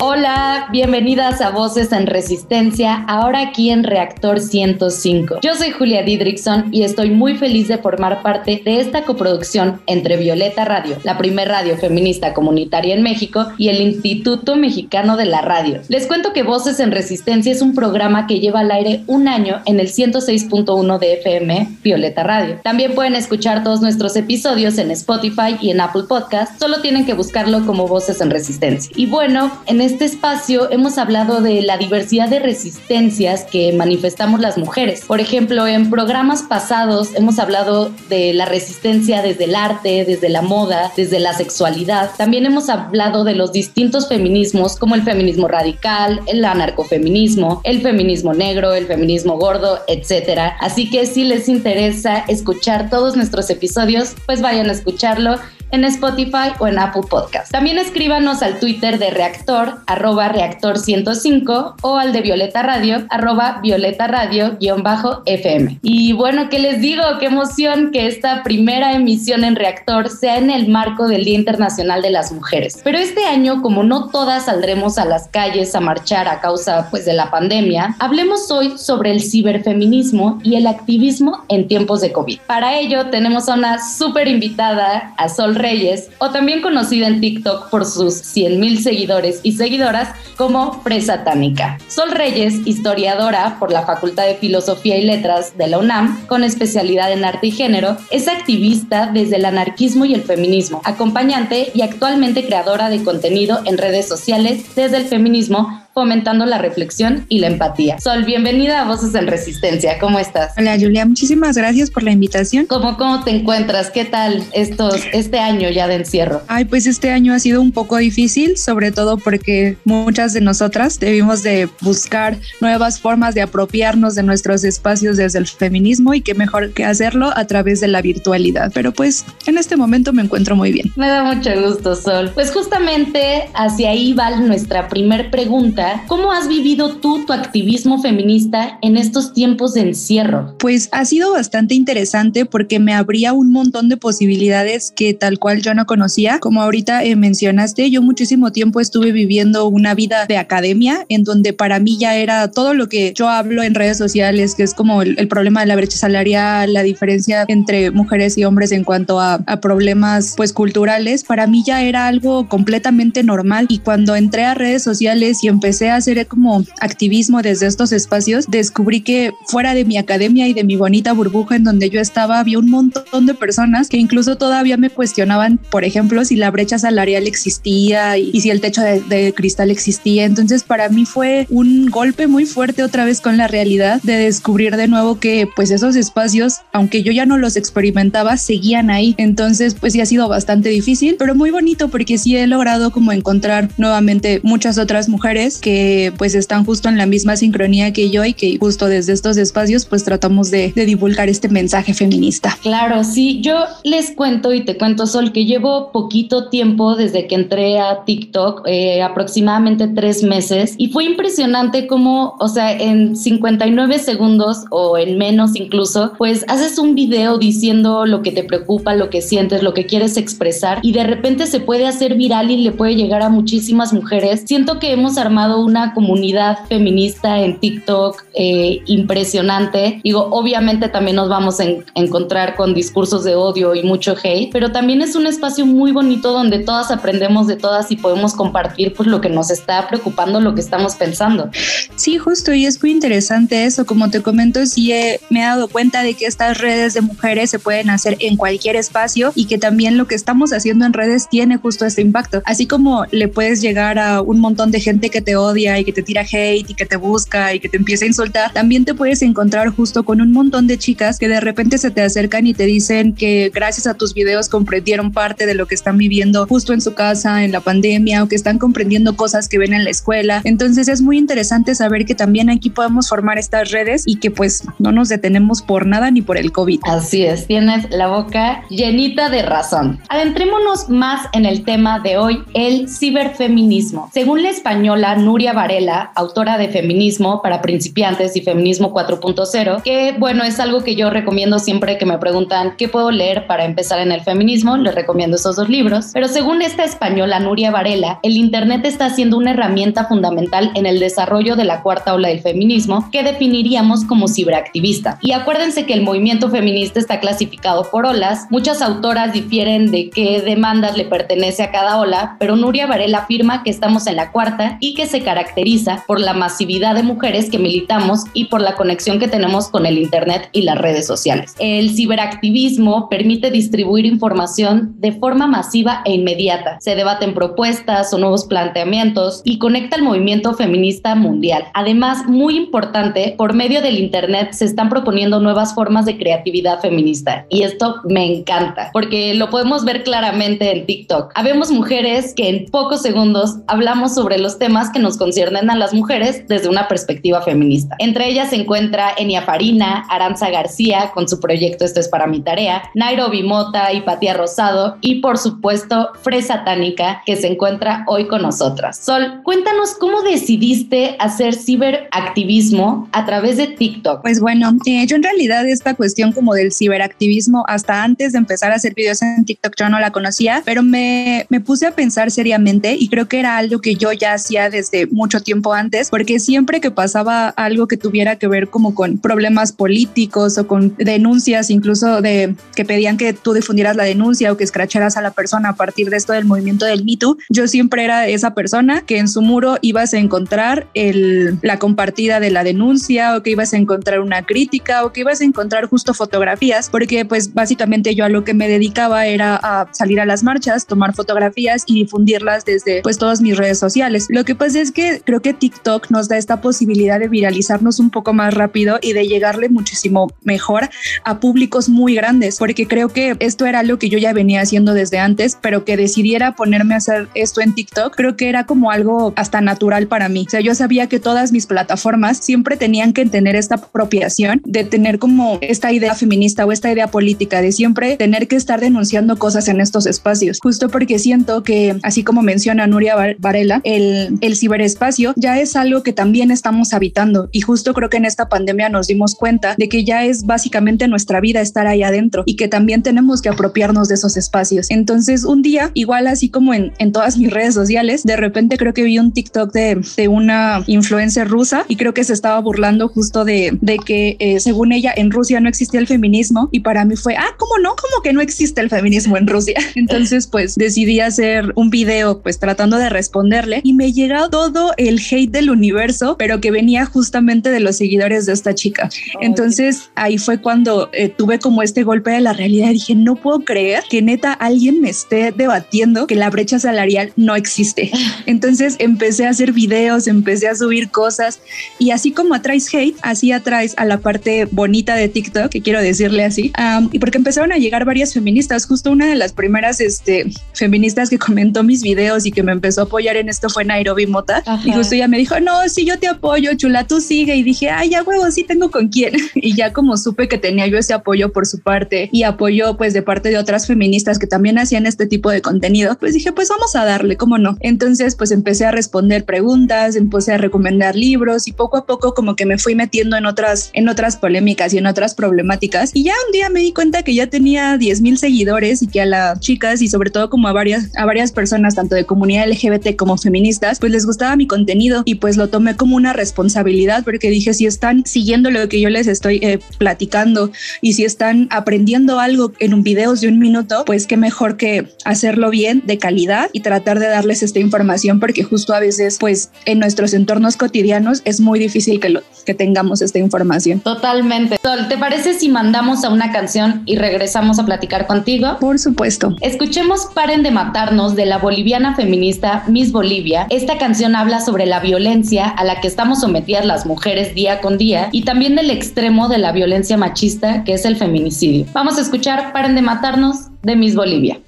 Hola, bienvenidas a Voces en Resistencia, ahora aquí en Reactor 105. Yo soy Julia Didrickson y estoy muy feliz de formar parte de esta coproducción entre Violeta Radio, la primer radio feminista comunitaria en México, y el Instituto Mexicano de la Radio. Les cuento que Voces en Resistencia es un programa que lleva al aire un año en el 106.1 de FM Violeta Radio. También pueden escuchar todos nuestros episodios en Spotify y en Apple Podcast, solo tienen que buscarlo como Voces en Resistencia. Y bueno, en este espacio hemos hablado de la diversidad de resistencias que manifestamos las mujeres. Por ejemplo, en programas pasados hemos hablado de la resistencia desde el arte, desde la moda, desde la sexualidad. También hemos hablado de los distintos feminismos como el feminismo radical, el anarcofeminismo, el feminismo negro, el feminismo gordo, etc. Así que si les interesa escuchar todos nuestros episodios, pues vayan a escucharlo en Spotify o en Apple Podcast. También escríbanos al Twitter de Reactor, arroba Reactor 105 o al de Violeta Radio, arroba Violeta Radio bajo FM. Y bueno, ¿qué les digo? Qué emoción que esta primera emisión en Reactor sea en el marco del Día Internacional de las Mujeres. Pero este año, como no todas saldremos a las calles a marchar a causa pues de la pandemia, hablemos hoy sobre el ciberfeminismo y el activismo en tiempos de COVID. Para ello tenemos a una súper invitada, a Sol Reyes, o también conocida en TikTok por sus 100 mil seguidores y seguidoras como Presa Tánica. Sol Reyes, historiadora por la Facultad de Filosofía y Letras de la UNAM, con especialidad en arte y género, es activista desde el anarquismo y el feminismo, acompañante y actualmente creadora de contenido en redes sociales desde el feminismo fomentando la reflexión y la empatía. Sol, bienvenida a Voces en Resistencia. ¿Cómo estás? Hola Julia, muchísimas gracias por la invitación. ¿Cómo, cómo te encuentras? ¿Qué tal estos, este año ya de encierro? Ay, pues este año ha sido un poco difícil, sobre todo porque muchas de nosotras debimos de buscar nuevas formas de apropiarnos de nuestros espacios desde el feminismo y qué mejor que hacerlo a través de la virtualidad. Pero pues en este momento me encuentro muy bien. Me da mucho gusto, Sol. Pues justamente hacia ahí va nuestra primer pregunta ¿cómo has vivido tú tu activismo feminista en estos tiempos de encierro? Pues ha sido bastante interesante porque me abría un montón de posibilidades que tal cual yo no conocía. Como ahorita eh, mencionaste, yo muchísimo tiempo estuve viviendo una vida de academia en donde para mí ya era todo lo que yo hablo en redes sociales, que es como el, problema de la brecha salarial, la diferencia entre mujeres y hombres en cuanto a, a problemas pues culturales, para mí ya era algo completamente normal y cuando entré a redes sociales y empecé a hacer como activismo desde estos espacios, descubrí que fuera de mi academia y de mi bonita burbuja en donde yo estaba, había un montón de personas que incluso todavía me cuestionaban, por ejemplo, si la brecha salarial existía y, si el techo de, cristal existía. Entonces, para mí fue un golpe muy fuerte otra vez con la realidad de descubrir de nuevo que pues esos espacios, aunque yo ya no los experimentaba, seguían ahí. Entonces, pues sí ha sido bastante difícil, pero muy bonito porque sí he logrado como encontrar nuevamente muchas otras mujeres que pues están justo en la misma sincronía que yo y que justo desde estos espacios pues tratamos de, divulgar este mensaje feminista. Claro, sí, yo les cuento y te cuento Sol que llevo poquito tiempo desde que entré a TikTok, eh, aproximadamente tres meses y fue impresionante como, o sea, en 59 segundos o en menos incluso, pues haces un video diciendo lo que te preocupa, lo que sientes, lo que quieres expresar y de repente se puede hacer viral y le puede llegar a muchísimas mujeres. Siento que hemos armado una comunidad feminista en TikTok eh, impresionante. Digo, obviamente también nos vamos a encontrar con discursos de odio y mucho hate, pero también es un espacio muy bonito donde todas aprendemos de todas y podemos compartir pues lo que nos está preocupando, lo que estamos pensando. Sí, justo, y es muy interesante eso. Como te comento, sí me he dado cuenta de que estas redes de mujeres se pueden hacer en cualquier espacio y que también lo que estamos haciendo en redes tiene justo este impacto. Así como le puedes llegar a un montón de gente que te odia y que te tira hate y que te busca y que te empieza a insultar, también te puedes encontrar justo con un montón de chicas que de repente se te acercan y te dicen que gracias a tus videos comprendieron parte de lo que están viviendo justo en su casa, en la pandemia, o que están comprendiendo cosas que ven en la escuela. Entonces es muy interesante saber que también aquí podemos formar estas redes y que pues no nos detenemos por nada ni por el COVID. Así es, tienes la boca llenita de razón. Adentrémonos más en el tema de hoy, el ciberfeminismo. Según la española Nuria Varela, autora de Feminismo para principiantes y Feminismo 4.0, que bueno, es algo que yo recomiendo siempre que me preguntan qué puedo leer para empezar en el feminismo, les recomiendo esos dos libros. Pero según esta española Nuria Varela, el Internet está siendo una herramienta fundamental en el desarrollo de la cuarta ola del feminismo que definiríamos como ciberactivista. Y acuérdense que el movimiento feminista está clasificado por olas. Muchas autoras difieren de qué demandas le pertenece a cada ola, pero Nuria Varela afirma que estamos en la cuarta y que se caracteriza por la masividad de mujeres que militamos y por la conexión que tenemos con el Internet y las redes sociales. El ciberactivismo permite distribuir información de forma masiva e inmediata. Se debaten propuestas o nuevos planteamientos y conecta al movimiento feminista mundial. Además, muy importante, por medio del Internet se están proponiendo nuevas formas de creatividad feminista y esto me encanta porque lo podemos ver claramente en TikTok. Habemos mujeres que en pocos segundos hablamos sobre los temas que nos conciernen a las mujeres desde una perspectiva feminista. Entre ellas se encuentra Enia Farina, Aranza García con su proyecto Esto es para mi tarea, Nairobi Mota y Patia Rosado y por supuesto Fresa Tánica que se encuentra hoy con nosotras. Sol, cuéntanos cómo decidiste hacer ciberactivismo a través de TikTok. Pues bueno, eh, yo en realidad esta cuestión como del ciberactivismo hasta antes de empezar a hacer videos en TikTok yo no la conocía, pero me, me puse a pensar seriamente y creo que era algo que yo ya hacía desde mucho tiempo antes, porque siempre que pasaba algo que tuviera que ver como con problemas políticos o con denuncias, incluso de que pedían que tú difundieras la denuncia o que escracharas a la persona a partir de esto del movimiento del Me Too, yo siempre era esa persona que en su muro ibas a encontrar el, la compartida de la denuncia o que ibas a encontrar una crítica o que ibas a encontrar justo fotografías, porque pues básicamente yo a lo que me dedicaba era a salir a las marchas, tomar fotografías y difundirlas desde pues todas mis redes sociales. Lo que pasa es que creo que TikTok nos da esta posibilidad de viralizarnos un poco más rápido y de llegarle muchísimo mejor a públicos muy grandes, porque creo que esto era algo que yo ya venía haciendo desde antes, pero que decidiera ponerme a hacer esto en TikTok, creo que era como algo hasta natural para mí. O sea, yo sabía que todas mis plataformas siempre tenían que tener esta apropiación de tener como esta idea feminista o esta idea política, de siempre tener que estar denunciando cosas en estos espacios, justo porque siento que, así como menciona Nuria Varela, el, el ciberespacio ya es algo que también estamos habitando y justo creo que en esta pandemia nos dimos cuenta de que ya es básicamente nuestra vida estar ahí adentro y que también tenemos que apropiarnos de esos espacios. Entonces, un día, igual así como en, en todas mis redes sociales, de repente creo que vi un TikTok de, de una influencer rusa y creo que se estaba burlando justo de, de que eh, según ella en Rusia no existía el feminismo y para mí fue, ah, ¿cómo no? ¿Cómo que no existe el feminismo en Rusia? Entonces, pues decidí hacer un video pues tratando de responderle y me llegó todo el hate del universo, pero que venía justamente de los seguidores de esta chica. Entonces, ahí fue cuando eh, tuve como este golpe de la realidad. Dije, no puedo creer que neta alguien me esté debatiendo que la brecha salarial no existe. Entonces empecé a hacer videos, empecé a subir cosas y así como atraes hate, así atraes a la parte bonita de TikTok, que quiero decirle así, y porque empezaron a llegar varias feministas. Justo una de las primeras este, feministas que comentó mis videos y que me empezó a apoyar en esto fue Nairobi Mota. Y justo ella me dijo, no, sí, yo te apoyo, chula, tú sigue. Y dije, ay, ya huevo, sí tengo con quién. y ya como supe que tenía yo ese apoyo por su parte y apoyo pues de parte de otras feministas que también hacían este tipo de contenido, pues dije, pues vamos a darle, ¿cómo no? Entonces pues empecé a responder preguntas, empecé a recomendar libros y poco a poco como que me fui metiendo en otras, en otras polémicas y en otras problemáticas. Y ya un día me di cuenta que ya tenía 10 mil seguidores y que a las chicas y sobre todo como a varias, a varias personas, tanto de comunidad LGBT como feministas, pues les gustaba mi contenido y pues lo tomé como una responsabilidad porque dije, si están siguiendo lo que yo les estoy eh, platicando y si están aprendiendo algo en un video de un minuto, pues qué mejor que hacerlo bien, de calidad y tratar de darles esta información porque justo a veces pues en nuestros entornos cotidianos es muy difícil que, lo, que tengamos esta información. Totalmente. Sol, ¿te parece si mandamos a una canción y regresamos a platicar contigo? Por supuesto. Escuchemos Paren de matarnos de la boliviana feminista Miss Bolivia. Esta canción habla sobre la violencia a la que estamos sometidas las mujeres día con día y también del extremo de la violencia machista que es el feminicidio. Vamos a escuchar Paren de matarnos de Miss Bolivia.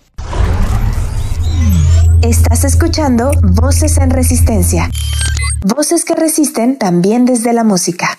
Estás escuchando Voces en Resistencia. Voces que resisten también desde la música.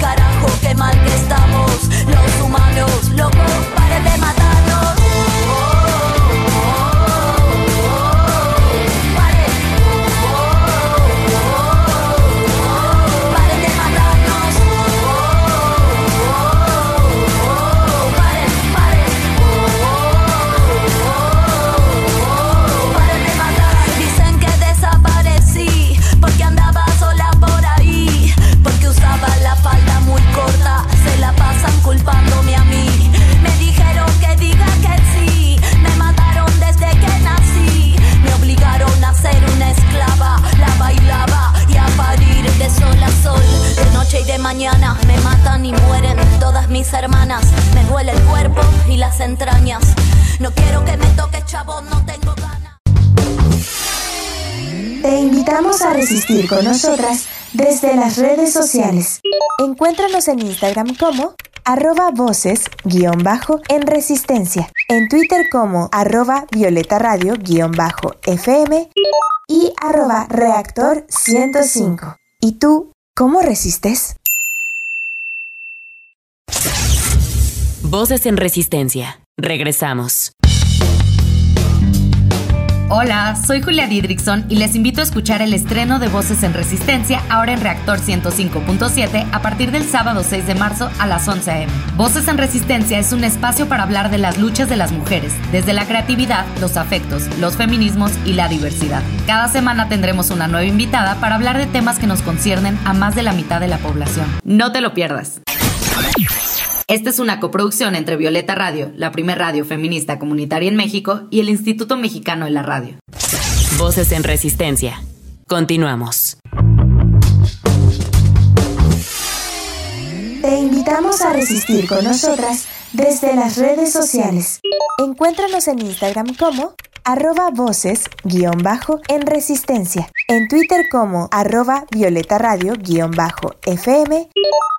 Carajo, qué mal que estamos. Los humanos, locos, paren de matarnos. Te invitamos a resistir con nosotras desde las redes sociales. Encuéntranos en Instagram como arroba voces guion bajo en resistencia, en Twitter como arroba violeta radio guion bajo fm y arroba reactor 105. ¿Y tú cómo resistes? Voces en Resistencia. Regresamos. Hola, soy Julia Didrickson y les invito a escuchar el estreno de Voces en Resistencia ahora en Reactor 105.7 a partir del sábado 6 de marzo a las 11 a.m. Voces en Resistencia es un espacio para hablar de las luchas de las mujeres, desde la creatividad, los afectos, los feminismos y la diversidad. Cada semana tendremos una nueva invitada para hablar de temas que nos conciernen a más de la mitad de la población. No te lo pierdas. Esta es una coproducción entre Violeta Radio, la primer radio feminista comunitaria en México, y el Instituto Mexicano de la Radio. Voces en Resistencia. Continuamos. Te invitamos a resistir con nosotras desde las redes sociales. Encuéntranos en Instagram como arroba voces guion bajo en resistencia, en Twitter como arroba violeta radio guion bajo fm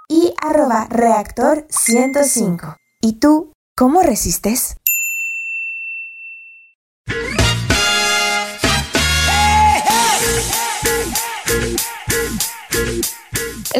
y arroba reactor 105. ¿Y tú cómo resistes?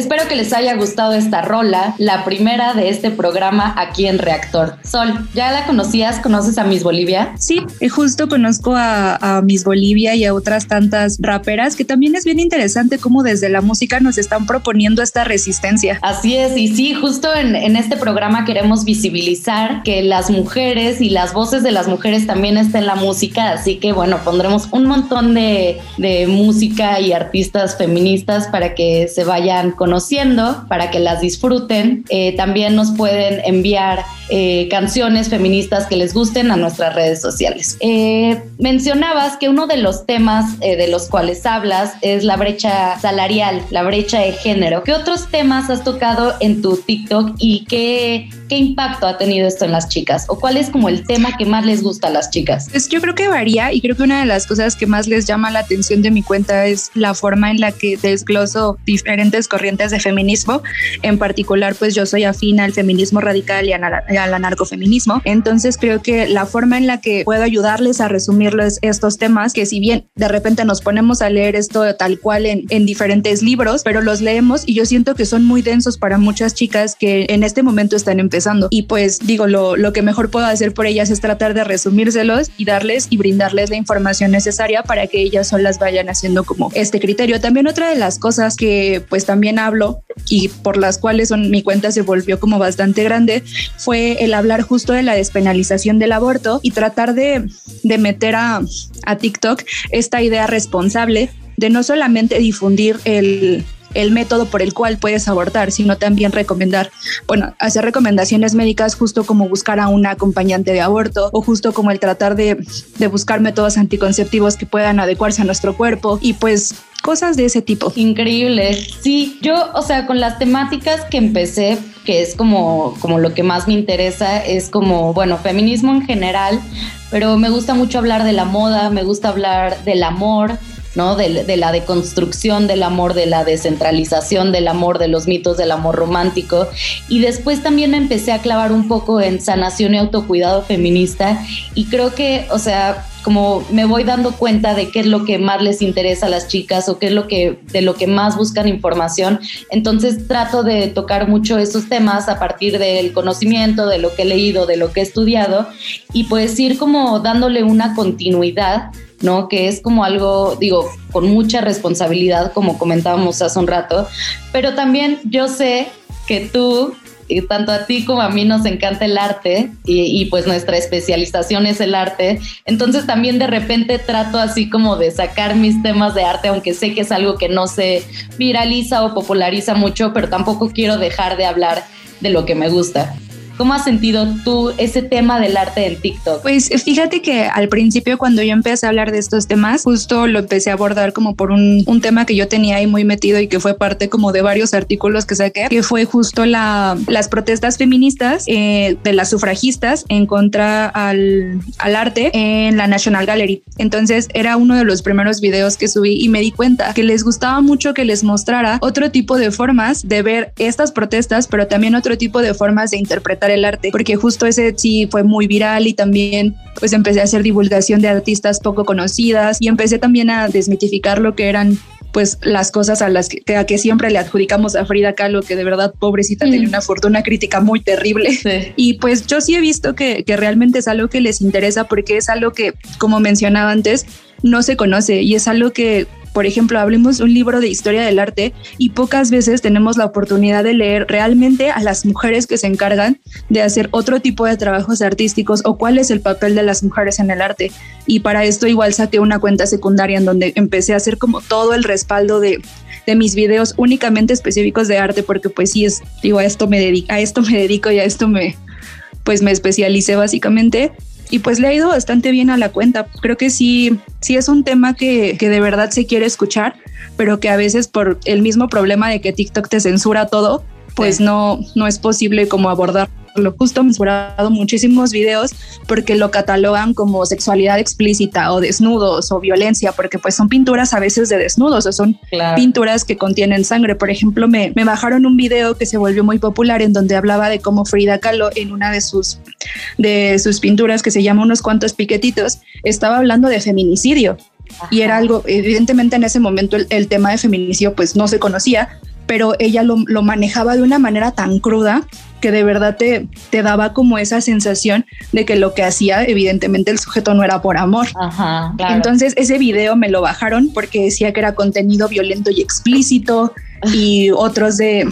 Espero que les haya gustado esta rola, la primera de este programa aquí en Reactor. Sol, ¿ya la conocías? ¿Conoces a Miss Bolivia? Sí, justo conozco a, Miss Bolivia y a otras tantas raperas, que también es bien interesante cómo desde la música nos están proponiendo esta resistencia. Así es, y sí, justo en, este programa queremos visibilizar que las mujeres y las voces de las mujeres también están en la música, así que bueno, pondremos un montón de, de música y artistas feministas para que se vayan con conociendo para que las disfruten. Eh, también nos pueden enviar eh, canciones feministas que les gusten a nuestras redes sociales. Eh, mencionabas que uno de los temas de los cuales hablas es la brecha salarial, la brecha de género. ¿Qué otros temas has tocado en tu TikTok y qué, qué impacto ha tenido esto en las chicas? ¿O cuál es como el tema que más les gusta a las chicas? Pues yo creo que varía y creo que una de las cosas que más les llama la atención de mi cuenta es la forma en la que desgloso diferentes corrientes de feminismo. En particular, pues yo soy afín al feminismo radical y al anarcofeminismo. Entonces creo que la forma en la que puedo ayudarles a resumirles estos temas, que si bien de repente nos ponemos a leer esto tal cual en, en diferentes libros, pero los leemos y yo siento que son muy densos para muchas chicas que en este momento están empezando. Y pues digo, lo, lo que mejor puedo hacer por ellas es tratar de resumírselos y darles y brindarles la información necesaria para que ellas solas vayan haciendo como este criterio. También otra de las cosas que pues también hablo y por las cuales mi cuenta se volvió como bastante grande fue el hablar justo de la despenalización del aborto y tratar de, de meter a, a TikTok esta idea responsable de no solamente difundir el, el método por el cual puedes abortar, sino también recomendar, bueno, hacer recomendaciones médicas justo como buscar a una acompañante de aborto o justo como el tratar de, de buscar métodos anticonceptivos que puedan adecuarse a nuestro cuerpo y pues cosas de ese tipo. Increíble. Sí, yo, o sea, con las temáticas que empecé, que es como, como lo que más me interesa, es como, bueno, feminismo en general, pero me gusta mucho hablar de la moda, me gusta hablar del amor, ¿no? De, de, la deconstrucción del amor, de la descentralización del amor, de los mitos del amor romántico. Y después también me empecé a clavar un poco en sanación y autocuidado feminista. Y creo que, o sea, como me voy dando cuenta de qué es lo que más les interesa a las chicas o qué es lo que de lo que más buscan información. Entonces trato de tocar mucho esos temas a partir del conocimiento, de lo que he leído, de lo que he estudiado y pues ir como dándole una continuidad ¿no? Que es como algo, digo, con mucha responsabilidad, como comentábamos hace un rato, pero también yo sé que tú, y tanto a ti como a mí nos encanta el arte y, y, pues nuestra especialización es el arte, entonces también de repente trato así como de sacar mis temas de arte, aunque sé que es algo que no se viraliza o populariza mucho, pero tampoco quiero dejar de hablar de lo que me gusta. ¿Cómo has sentido tú ese tema del arte en TikTok? Pues fíjate que al principio cuando yo empecé a hablar de estos temas, justo lo empecé a abordar como por un, un tema que yo tenía ahí muy metido y que fue parte como de varios artículos que saqué, que fue justo la, las protestas feministas eh, de las sufragistas en contra al, al arte en la National Gallery. Entonces era uno de los primeros videos que subí y me di cuenta que les gustaba mucho que les mostrara otro tipo de formas de ver estas protestas, pero también otro tipo de formas de interpretar el arte, porque justo ese sí fue muy viral y también pues empecé a hacer divulgación de artistas poco conocidas y empecé también a desmitificar lo que eran pues las cosas a las que, a que siempre le adjudicamos a Frida Kahlo, que de verdad pobrecita mm. tenía una fortuna crítica muy terrible. Sí. Y pues yo sí he visto que, que realmente es algo que les interesa porque es algo que, como mencionaba antes, no se conoce y es algo que por ejemplo, hablemos de un libro de historia del arte y pocas veces tenemos la oportunidad de leer realmente a las mujeres que se encargan de hacer otro tipo de trabajos artísticos o cuál es el papel de las mujeres en el arte. Y para esto igual saqué una cuenta secundaria en donde empecé a hacer como todo el respaldo de de mis videos únicamente específicos de arte porque pues sí es digo a esto me dedico a esto me dedico y a esto me pues me especialicé básicamente y pues le ha ido bastante bien a la cuenta. Creo que sí, sí es un tema que, que de verdad se quiere escuchar, pero que a veces por el mismo problema de que TikTok te censura todo, pues sí. no, no es posible como abordar lo justo censurado muchísimos videos porque lo catalogan como sexualidad explícita o desnudos o violencia, porque pues son pinturas a veces de desnudos o son claro. pinturas que contienen sangre. Por ejemplo, me, me bajaron un video que se volvió muy popular en donde hablaba de cómo Frida Kahlo en una de sus, de sus pinturas que se llama Unos cuantos piquetitos, estaba hablando de feminicidio. Ajá. Y era algo, evidentemente en ese momento el, el tema de feminicidio pues no se conocía, pero ella lo, lo, manejaba de una manera tan cruda que de verdad te, te, daba como esa sensación de que lo que hacía, evidentemente el sujeto no era por amor. Ajá, claro. Entonces ese video me lo bajaron porque decía que era contenido violento y explícito y otros de,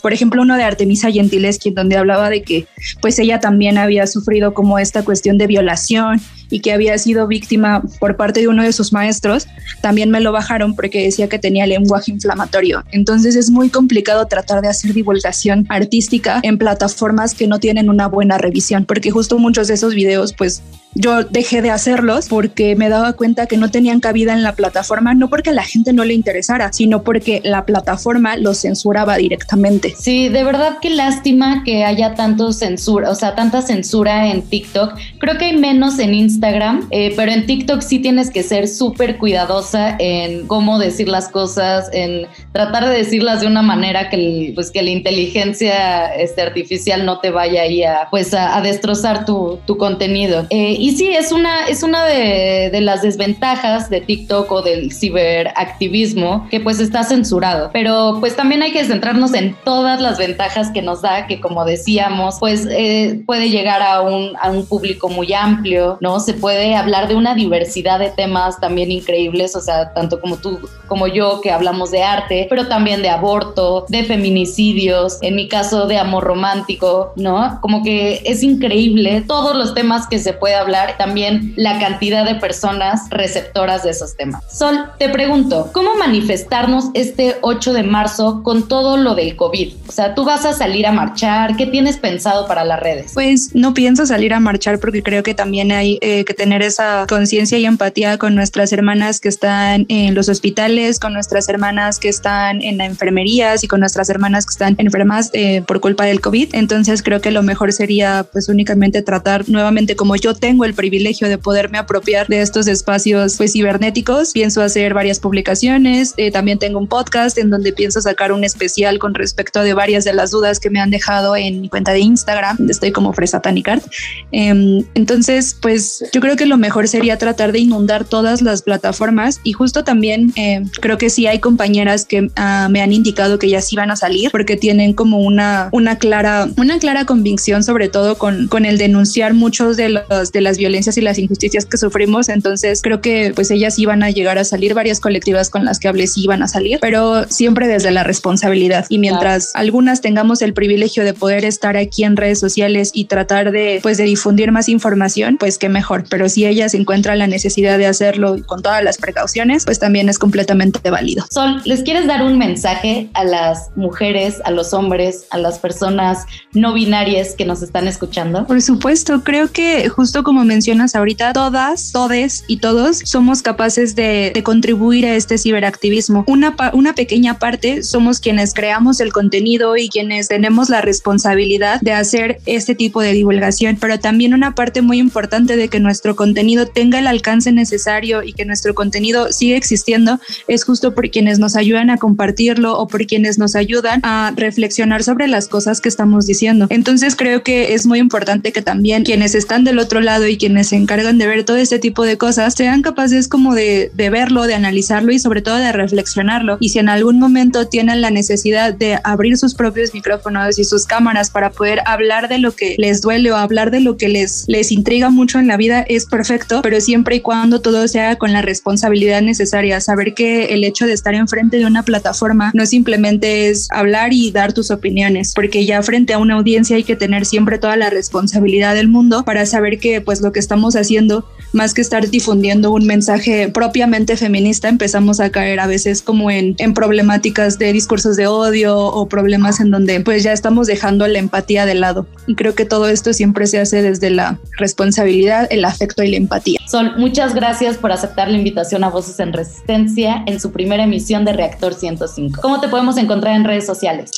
por ejemplo, uno de Artemisa Gentileschi, donde hablaba de que pues ella también había sufrido como esta cuestión de violación y que había sido víctima por parte de uno de sus maestros, también me lo bajaron porque decía que tenía lenguaje inflamatorio. Entonces es muy complicado tratar de hacer divulgación artística en plataformas que no tienen una buena revisión, porque justo muchos de esos videos pues yo dejé de hacerlos porque me daba cuenta que no tenían cabida en la plataforma, no porque la gente no le interesara, sino porque la plataforma los censuraba directamente. Sí, de verdad que lástima que haya tanto censura, o sea, tanta censura en TikTok. Creo que hay menos en Instagram, eh, pero en TikTok sí tienes que ser súper cuidadosa en cómo decir las cosas, en tratar de decirlas de una manera que, pues, que la inteligencia este, artificial no te vaya ahí a, pues, a, destrozar tu, tu contenido. Eh, y sí, es una, es una de, de, las desventajas de TikTok o del ciberactivismo que pues está censurado. Pero pues también hay que centrarnos en todas las ventajas que nos da, que como decíamos, pues eh, puede llegar a un, a un público muy amplio, ¿no? Se puede hablar de una diversidad de temas también increíbles, o sea, tanto como tú como yo que hablamos de arte, pero también de aborto, de feminicidios, en mi caso de amor romántico, ¿no? Como que es increíble todos los temas que se puede hablar, también la cantidad de personas receptoras de esos temas. Sol, te pregunto, ¿cómo manifestarnos este 8 de marzo con todo lo del COVID? O sea, tú vas a salir a marchar, ¿qué tienes pensado para las redes? Pues no pienso salir a marchar porque creo que también hay eh, que tener esa conciencia y empatía con nuestras hermanas que están en los hospitales con nuestras hermanas que están en la enfermerías y con nuestras hermanas que están enfermas eh, por culpa del COVID. Entonces creo que lo mejor sería pues únicamente tratar nuevamente como yo tengo el privilegio de poderme apropiar de estos espacios pues cibernéticos. Pienso hacer varias publicaciones, eh, también tengo un podcast en donde pienso sacar un especial con respecto de varias de las dudas que me han dejado en mi cuenta de Instagram, estoy como Fresa Tanicart. Em, entonces pues yo creo que lo mejor sería tratar de inundar todas las plataformas y justo también eh, creo que sí hay compañeras que uh, me han indicado que ya sí van a salir porque tienen como una, una clara, una clara convicción, sobre todo con, con el denunciar muchos de las violencias y las injusticias que sufrimos. Entonces creo que pues ellas van a llegar a salir, varias colectivas con las que hablé sí van a salir, pero siempre desde la responsabilidad. Y mientras claro. algunas tengamos el privilegio de poder estar aquí en redes sociales y tratar de pues de difundir más información, pues qué mejor. Pero si ellas encuentran la necesidad de hacerlo con todas las precauciones, pues también es completamente válido. Sol, ¿les quieres dar un mensaje a las mujeres, a los hombres, a las personas no binarias que nos están escuchando? Por supuesto, creo que justo como mencionas ahorita, todas, todes y todos somos capaces de, de contribuir a este ciberactivismo. Una, una pequeña parte somos quienes creamos el contenido y quienes tenemos la responsabilidad de hacer este tipo de divulgación, pero también una parte muy importante de que nuestro contenido tenga el alcance necesario y que nuestro contenido siga existiendo es justo por quienes nos ayudan a compartirlo o por quienes nos ayudan a reflexionar sobre las cosas que estamos diciendo. Entonces creo que es muy importante que también quienes están del otro lado y quienes se encargan de ver todo este tipo de cosas sean capaces como de, de verlo, de analizarlo y sobre todo de reflexionarlo. Y si en algún momento tienen la necesidad de abrir sus propios micrófonos y sus cámaras para poder hablar de lo que les duele o hablar de lo que les, les intriga mucho en la vida, es perfecto, pero siempre y cuando todo se haga con la responsabilidad necesaria, saber que el hecho de estar enfrente de una plataforma no simplemente es hablar y dar tus opiniones, porque ya frente a una audiencia hay que tener siempre toda la responsabilidad del mundo para saber que pues lo que estamos haciendo, más que estar difundiendo un mensaje propiamente feminista, empezamos a caer a veces como en, en problemáticas de discursos de odio o problemas en donde pues ya estamos dejando la empatía de lado. Y creo que todo esto siempre se hace desde la responsabilidad, el afecto y la empatía. Sol, muchas gracias por aceptar la invitación a Voces en Resistencia en su primera emisión de Reactor 105. ¿Cómo te podemos encontrar en redes sociales?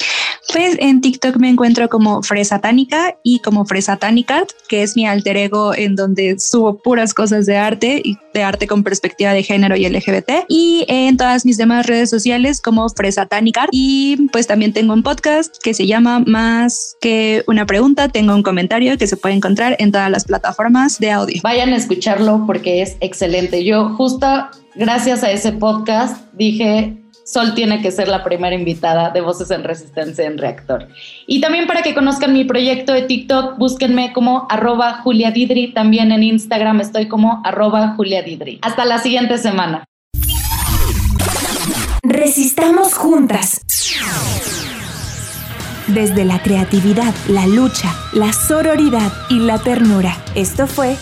Pues en TikTok me encuentro como Fresatánica y como Fresatánica, que es mi alter ego en donde subo puras cosas de arte y de arte con perspectiva de género y LGBT. Y en todas mis demás redes sociales como Fresatánica. Y pues también tengo un podcast que se llama Más que una pregunta. Tengo un comentario que se puede encontrar en todas las plataformas de audio. Vayan a escucharlo porque es excelente. Yo justo gracias a ese podcast dije, Sol tiene que ser la primera invitada de Voces en Resistencia en Reactor. Y también para que conozcan mi proyecto de TikTok, búsquenme como arroba Julia. También en Instagram estoy como arroba Julia. Hasta la siguiente semana. Resistamos juntas. Desde la creatividad, la lucha, la sororidad y la ternura. Esto fue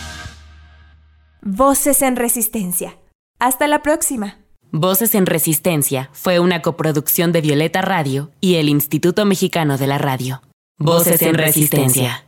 Voces en Resistencia. Hasta la próxima. Voces en Resistencia fue una coproducción de Violeta Radio y el Instituto Mexicano de la Radio. Voces en Resistencia.